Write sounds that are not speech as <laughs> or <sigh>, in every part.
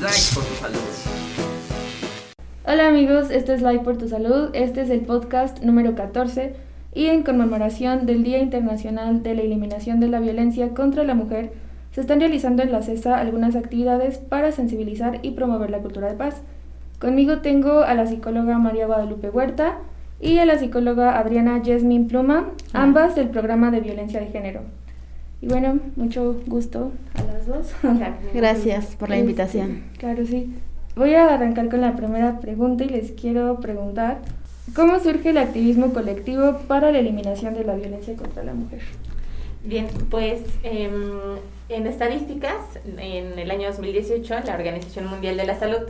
Like por tu salud. Hola amigos, este es Like por tu salud, este es el podcast número 14 y en conmemoración del Día Internacional de la Eliminación de la Violencia contra la Mujer, se están realizando en la CESA algunas actividades para sensibilizar y promover la cultura de paz. Conmigo tengo a la psicóloga María Guadalupe Huerta y a la psicóloga Adriana Jasmine Pluma, ambas del programa de violencia de género. Y bueno, mucho gusto a las dos. <laughs> Gracias por la Este, invitación. Claro, sí. Voy a arrancar con la primera pregunta y les quiero preguntar, ¿cómo surge el activismo colectivo para la eliminación de la violencia contra la mujer? Bien, pues em, en estadísticas, en el año 2018, la Organización Mundial de la Salud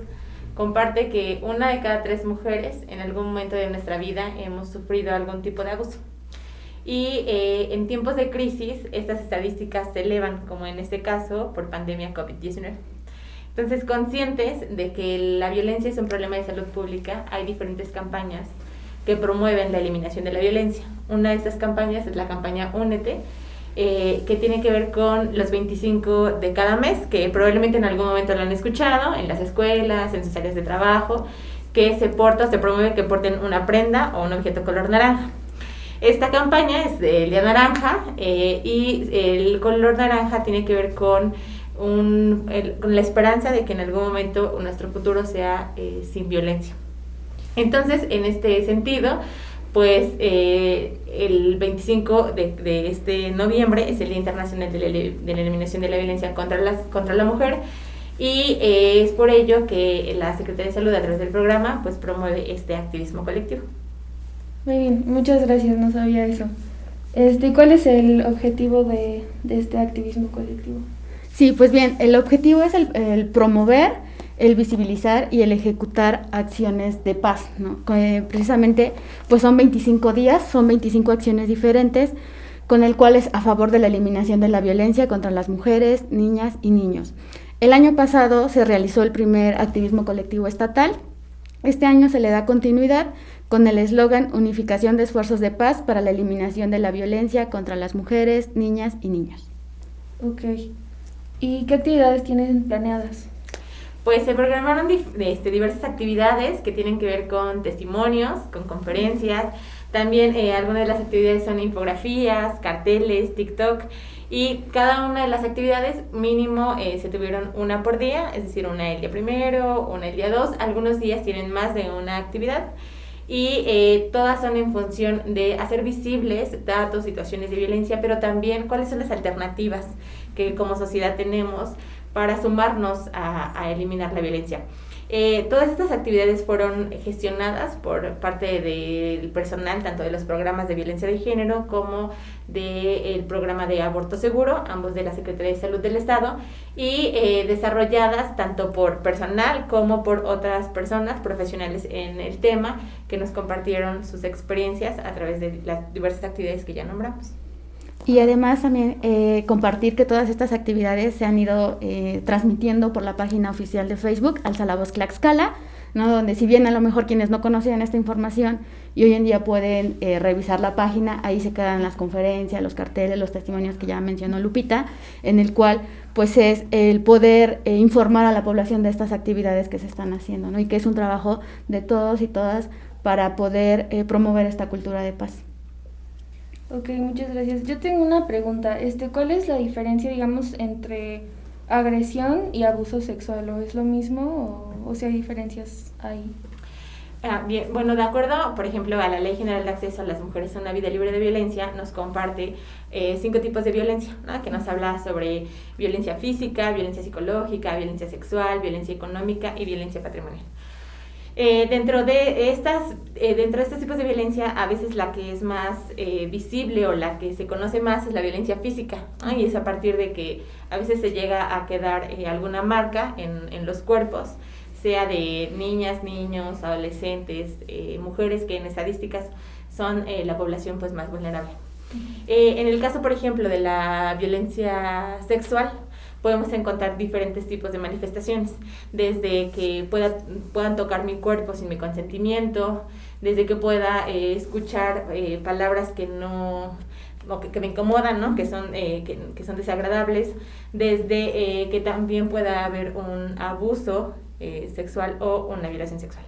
comparte que una de cada tres mujeres en algún momento de nuestra vida hemos sufrido algún tipo de abuso. Y eh, en tiempos de crisis, estas estadísticas se elevan, como en este caso por pandemia COVID-19. Entonces, conscientes de que la violencia es un problema de salud pública, hay diferentes campañas que promueven la eliminación de la violencia. Una de estas campañas es la campaña Únete, eh, que tiene que ver con los 25 de cada mes, que probablemente en algún momento lo han escuchado, en las escuelas, en sus áreas de trabajo, que se porta o se promueve que porten una prenda o un objeto color naranja. Esta campaña es del día naranja eh, y el color naranja tiene que ver con, la esperanza de que en algún momento nuestro futuro sea eh, sin violencia. Entonces, en este sentido, pues eh, el 25 de, este noviembre es el Día Internacional de la, Eliminación de la Violencia contra, contra la Mujer y es por ello que la Secretaría de Salud a través del programa pues promueve este activismo colectivo. Muy bien, muchas gracias, no sabía eso. Este, ¿Cuál es el objetivo de, de este activismo colectivo? Sí, pues bien, el objetivo es el, promover, el visibilizar y el ejecutar acciones de paz, ¿no? Que, precisamente, pues son 25 días, son 25 acciones diferentes, con el cual es a favor de la eliminación de la violencia contra las mujeres, niñas y niños. El año pasado se realizó el primer activismo colectivo estatal. Este año se le da continuidad con el eslogan Unificación de esfuerzos de paz para la eliminación de la violencia contra las mujeres, niñas y niños. Ok. ¿Y qué actividades tienen planeadas? Pues se programaron este, diversas actividades que tienen que ver con testimonios, con conferencias. También eh, algunas de las actividades son infografías, carteles, TikTok. Y cada una de las actividades mínimo eh, se tuvieron una por día, es decir, una el día primero, una el día dos. Algunos días tienen más de una actividad. Y eh, todas son en función de hacer visibles datos, situaciones de violencia, pero también cuáles son las alternativas que como sociedad tenemos para sumarnos a, eliminar la violencia. Eh, todas estas actividades fueron gestionadas por parte del personal, tanto de los programas de violencia de género como del programa de aborto seguro, ambos de la Secretaría de Salud del Estado, y eh, desarrolladas tanto por personal como por otras personas profesionales en el tema que nos compartieron sus experiencias a través de las diversas actividades que ya nombramos. Y además también eh, compartir que todas estas actividades se han ido eh, transmitiendo por la página oficial de Facebook, Alza la Voz ¿no? donde si bien a lo mejor quienes no conocían esta información y hoy en día pueden eh, revisar la página, ahí se quedan las conferencias, los carteles, los testimonios que ya mencionó Lupita, en el cual pues es el poder eh, informar a la población de estas actividades que se están haciendo, ¿no? y que es un trabajo de todos y todas para poder eh, promover esta cultura de paz. Ok, muchas gracias. Yo tengo una pregunta. Este, ¿Cuál es la diferencia, digamos, entre agresión y abuso sexual? ¿O es lo mismo o, o si hay diferencias ahí? Ah, bien, bueno, de acuerdo, por ejemplo, a la Ley General de Acceso a las Mujeres a una Vida Libre de Violencia, nos comparte eh, cinco tipos de violencia, ¿no? que nos habla sobre violencia física, violencia psicológica, violencia sexual, violencia económica y violencia patrimonial. Eh, dentro de estas, eh, dentro de estos tipos de violencia, a veces la que es más eh, visible o la que se conoce más es la violencia física, ¿no? y es a partir de que a veces se llega a quedar eh, alguna marca en, en los cuerpos, sea de niñas, niños, adolescentes, eh, mujeres que en estadísticas son eh, la población pues más vulnerable. En el caso, por ejemplo, de la violencia sexual, podemos encontrar diferentes tipos de manifestaciones, desde que pueda, puedan tocar mi cuerpo sin mi consentimiento, desde que pueda eh, escuchar eh, palabras que no o que, me incomodan, ¿no? Que son, eh, que, son desagradables, desde eh, que también pueda haber un abuso sexual o una violación sexual.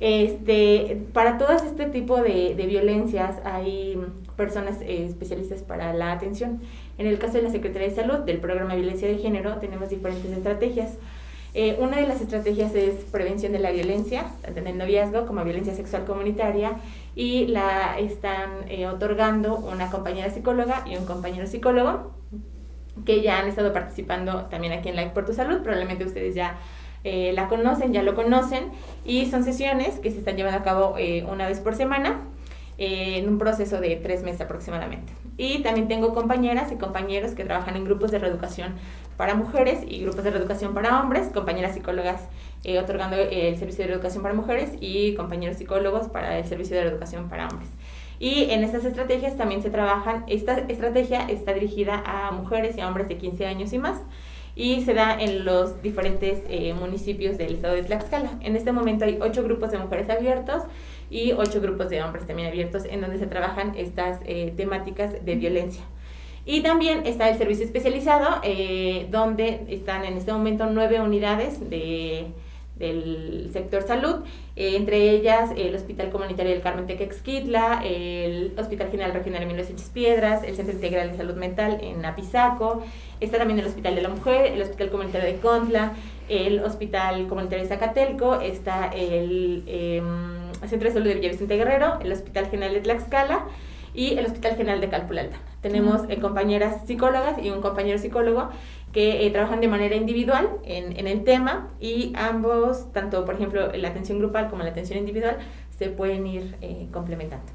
Este, para todo este tipo de, de violencias hay personas especialistas para la atención. En el caso de la Secretaría de Salud, del programa de violencia de género, tenemos diferentes estrategias. Eh, una de las estrategias es prevención de la violencia, tanto en noviazgo como violencia sexual comunitaria, y la están eh, otorgando una compañera psicóloga y un compañero psicólogo que ya han estado participando también aquí en la Por Tu Salud, probablemente ustedes ya eh, la conocen, ya lo conocen, y son sesiones que se están llevando a cabo una vez por semana en un proceso de tres meses aproximadamente. Y también tengo compañeras y compañeros que trabajan en grupos de reeducación para mujeres y grupos de reeducación para hombres, compañeras psicólogas eh, otorgando el servicio de reeducación para mujeres y compañeros psicólogos para el servicio de reeducación para hombres. Y en estas estrategias también se trabajan, esta estrategia está dirigida a mujeres y a hombres de 15 años y más y se da en los diferentes eh, municipios del estado de Tlaxcala. En este momento hay ocho grupos de mujeres abiertos y ocho grupos de hombres también abiertos en donde se trabajan estas eh, temáticas de violencia. Y también está el servicio especializado, eh, donde están en este momento nueve unidades de, del sector salud, eh, entre ellas el Hospital Comunitario del Carmen Tequexquitla, el Hospital General Regional Emilio Sánchez Piedras, el Centro Integral de Salud Mental en Apizaco, está también el Hospital de la Mujer, el Hospital Comunitario de Contla, el Hospital Comunitario de Zacatelco, está el em, Centro de Salud de Villavicente Guerrero, el Hospital General de Tlaxcala, y el Hospital General de Calpulalta. Tenemos eh, compañeras psicólogas y un compañero psicólogo que eh, trabajan de manera individual en, en, el tema y ambos, tanto por ejemplo la atención grupal como la atención individual, se pueden ir eh, complementando.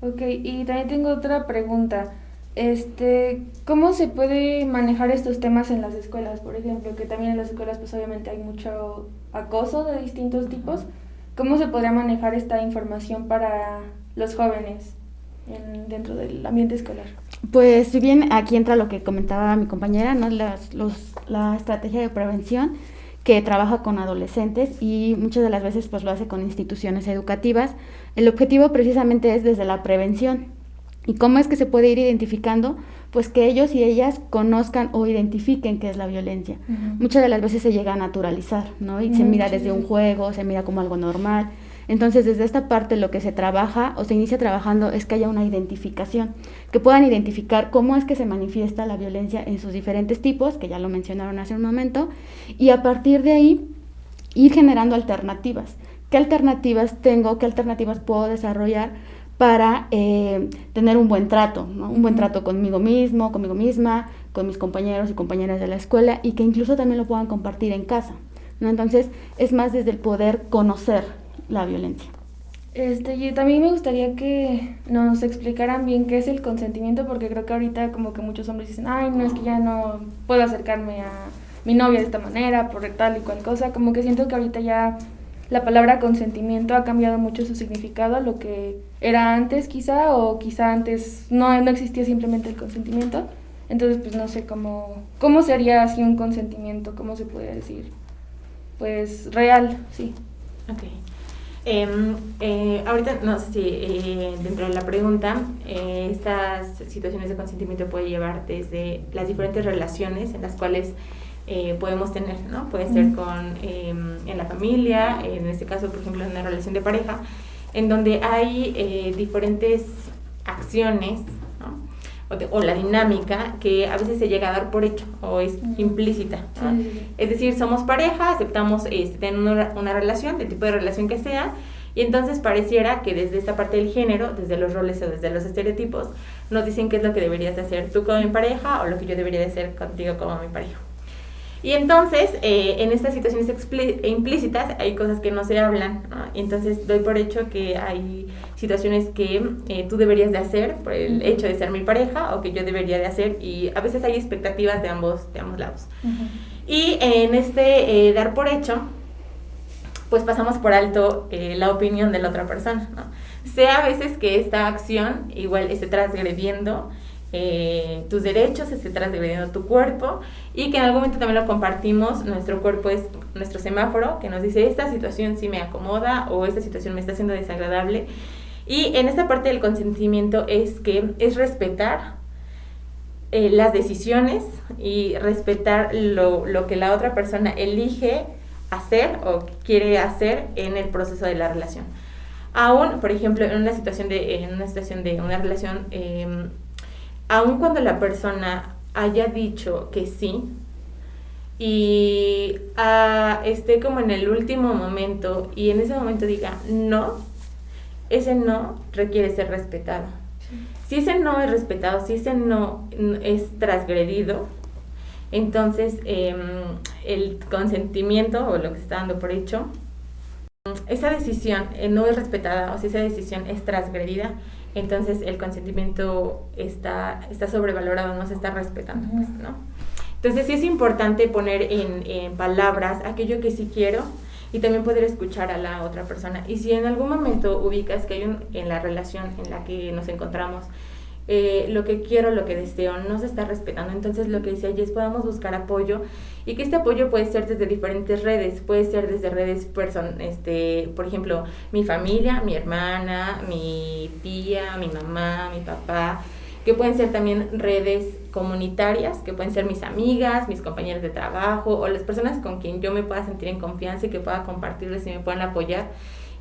Ok, y también tengo otra pregunta. Este, ¿Cómo se puede manejar estos temas en las escuelas? Por ejemplo, que también en las escuelas pues obviamente hay mucho acoso de distintos tipos. ¿Cómo se podría manejar esta información para los jóvenes? Dentro del ambiente escolar? Pues si bien aquí entra lo que comentaba mi compañera, ¿no? Las, los, la estrategia de prevención que trabaja con adolescentes y muchas de las veces pues lo hace con instituciones educativas. El objetivo precisamente es desde la prevención. ¿Y cómo es que se puede ir identificando? Pues que ellos y ellas conozcan o identifiquen qué es la violencia. Muchas de las veces se llega a naturalizar, ¿no? Y se mira desde un juego, se mira como algo normal. Entonces, desde esta parte lo que se trabaja o se inicia trabajando es que haya una identificación, que puedan identificar cómo es que se manifiesta la violencia en sus diferentes tipos, que ya lo mencionaron hace un momento, y a partir de ahí ir generando alternativas. ¿Qué alternativas tengo? ¿Qué alternativas puedo desarrollar para eh, tener un buen trato? Un buen trato conmigo mismo, conmigo misma, con mis compañeros y compañeras de la escuela y que incluso también lo puedan compartir en casa. ¿no? Entonces, es más desde el poder conocer la violencia. Este, y también me gustaría que nos explicaran bien qué es el consentimiento, porque creo que ahorita como que muchos hombres dicen, ay, no, es que ya no puedo acercarme a mi novia de esta manera, por tal y cual cosa, como que siento que ahorita ya la palabra consentimiento ha cambiado mucho su significado a lo que era antes quizá, o quizá antes no, no existía simplemente el consentimiento. Entonces, pues no sé cómo, cómo sería así un consentimiento, cómo se puede decir. Pues real, sí. Ok. Em, eh, ahorita, no sé si eh, dentro de la pregunta, eh, estas situaciones de consentimiento puede llevar desde las diferentes relaciones en las cuales podemos tener, ¿no? Puede ser con, em, en la familia, en este caso, por ejemplo, en una relación de pareja, en donde hay diferentes acciones, o, la dinámica que a veces se llega a dar por hecho o es implícita. Es decir, somos pareja, aceptamos este, tener una, una, relación, del tipo de relación que sea, y entonces pareciera que desde esta parte del género, desde los roles o desde los estereotipos, nos dicen qué es lo que deberías de hacer tú como mi pareja o lo que yo debería de hacer contigo como mi pareja. Y entonces, eh, en estas situaciones implícitas hay cosas que no se hablan, y entonces doy por hecho que hay situaciones que eh, tú deberías de hacer por el hecho de ser mi pareja o que yo debería de hacer y a veces hay expectativas de ambos, de ambos lados. Y en este eh, dar por hecho, pues pasamos por alto la opinión de la otra persona, Sea a veces que esta acción igual esté transgrediendo eh, tus derechos, esté transgrediendo tu cuerpo y que en algún momento también lo compartimos, nuestro cuerpo es nuestro semáforo que nos dice esta situación sí me acomoda o esta situación me está haciendo desagradable Y en esta parte del consentimiento es que es respetar eh, las decisiones y respetar lo, lo, que la otra persona elige hacer o quiere hacer en el proceso de la relación. Aún, por ejemplo, en una situación de, en una situación de una relación, eh, aun cuando la persona haya dicho que sí y ah, esté como en el último momento y en ese momento diga no, ese no requiere ser respetado. Si ese no es respetado, si ese no es transgredido, entonces em, el consentimiento o lo que se está dando por hecho, esa decisión eh, no es respetada o si esa decisión es transgredida, entonces el consentimiento está, está sobrevalorado, no se está respetando, pues, ¿no? Entonces sí es importante poner en, en, palabras aquello que sí quiero y también poder escuchar a la otra persona. Y si en algún momento ubicas que hay un, en la relación en la que nos encontramos, eh, lo que quiero, lo que deseo, no se está respetando. Entonces lo que decía es podamos buscar apoyo y que este apoyo puede ser desde diferentes redes, puede ser desde redes, person este, por ejemplo, mi familia, mi hermana, mi tía, mi mamá, mi papá, que pueden ser también redes comunitarias, que pueden ser mis amigas, mis compañeros de trabajo o las personas con quien yo me pueda sentir en confianza y que pueda compartirles y me puedan apoyar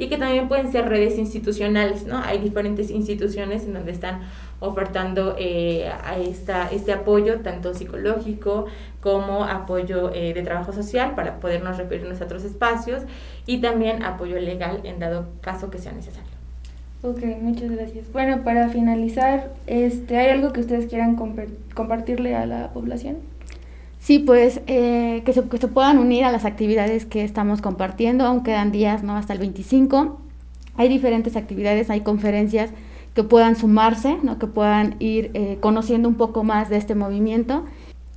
y que también pueden ser redes institucionales, ¿no? Hay diferentes instituciones en donde están ofertando eh, esta, este apoyo, tanto psicológico como apoyo eh, de trabajo social para podernos referirnos a otros espacios y también apoyo legal en dado caso que sea necesario. Ok, muchas gracias. Bueno, para finalizar, este, ¿hay algo que ustedes quieran compartirle a la población? Sí, pues eh, que, se, puedan unir a las actividades que estamos compartiendo, aún quedan días, ¿no? Hasta el 25. Hay diferentes actividades, hay conferencias que puedan sumarse, ¿no? que puedan ir eh, conociendo un poco más de este movimiento.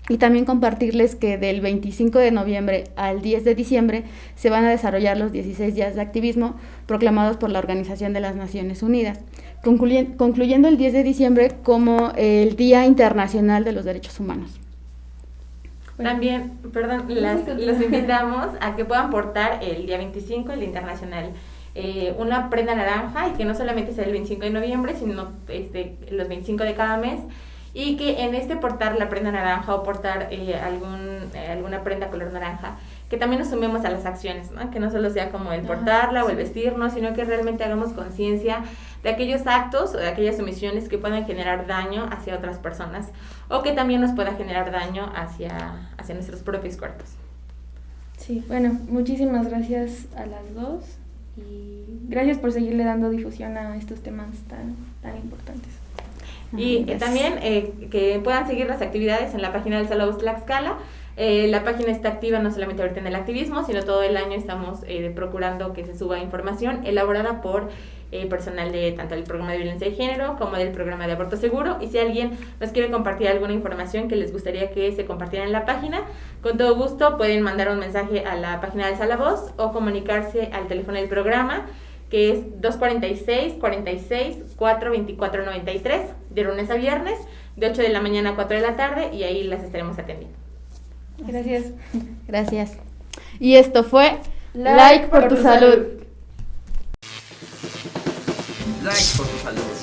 Y también compartirles que del 25 de noviembre al 10 de diciembre se van a desarrollar los 16 días de activismo proclamados por la Organización de las Naciones Unidas, concluyendo el 10 de diciembre como el Día Internacional de los Derechos Humanos. También, perdón, <laughs> los invitamos a que puedan portar el día 25, el Día Internacional eh, una prenda naranja y que no solamente sea el 25 de noviembre, sino este, los 25 de cada mes. Y que en este portar la prenda naranja o portar eh, algún, eh, alguna prenda color naranja, que también nos sumemos a las acciones, ¿no? que no solo sea como el portarla o el vestirnos, sino que realmente hagamos conciencia de aquellos actos o de aquellas omisiones que puedan generar daño hacia otras personas o que también nos pueda generar daño hacia, hacia nuestros propios cuerpos. Sí, bueno, muchísimas gracias a las dos y gracias por seguirle dando difusión a estos temas tan, tan importantes. Y eh, también eh, que puedan seguir las actividades en la página del Salón Tlaxcala. Eh, la página está activa no solamente ahorita en el activismo, sino todo el año estamos eh, procurando que se suba información elaborada por eh, personal de tanto del programa de violencia de género como del programa de aborto seguro. Y si alguien nos quiere compartir alguna información que les gustaría que se compartiera en la página, con todo gusto pueden mandar un mensaje a la página del Sala Voz o comunicarse al teléfono del programa que es 246 46 424 93 de lunes a viernes de 8 de la mañana a 4 de la tarde y ahí las estaremos atendiendo. Gracias. Gracias. Y esto fue Like, por, tu, salud. Like por tu salud.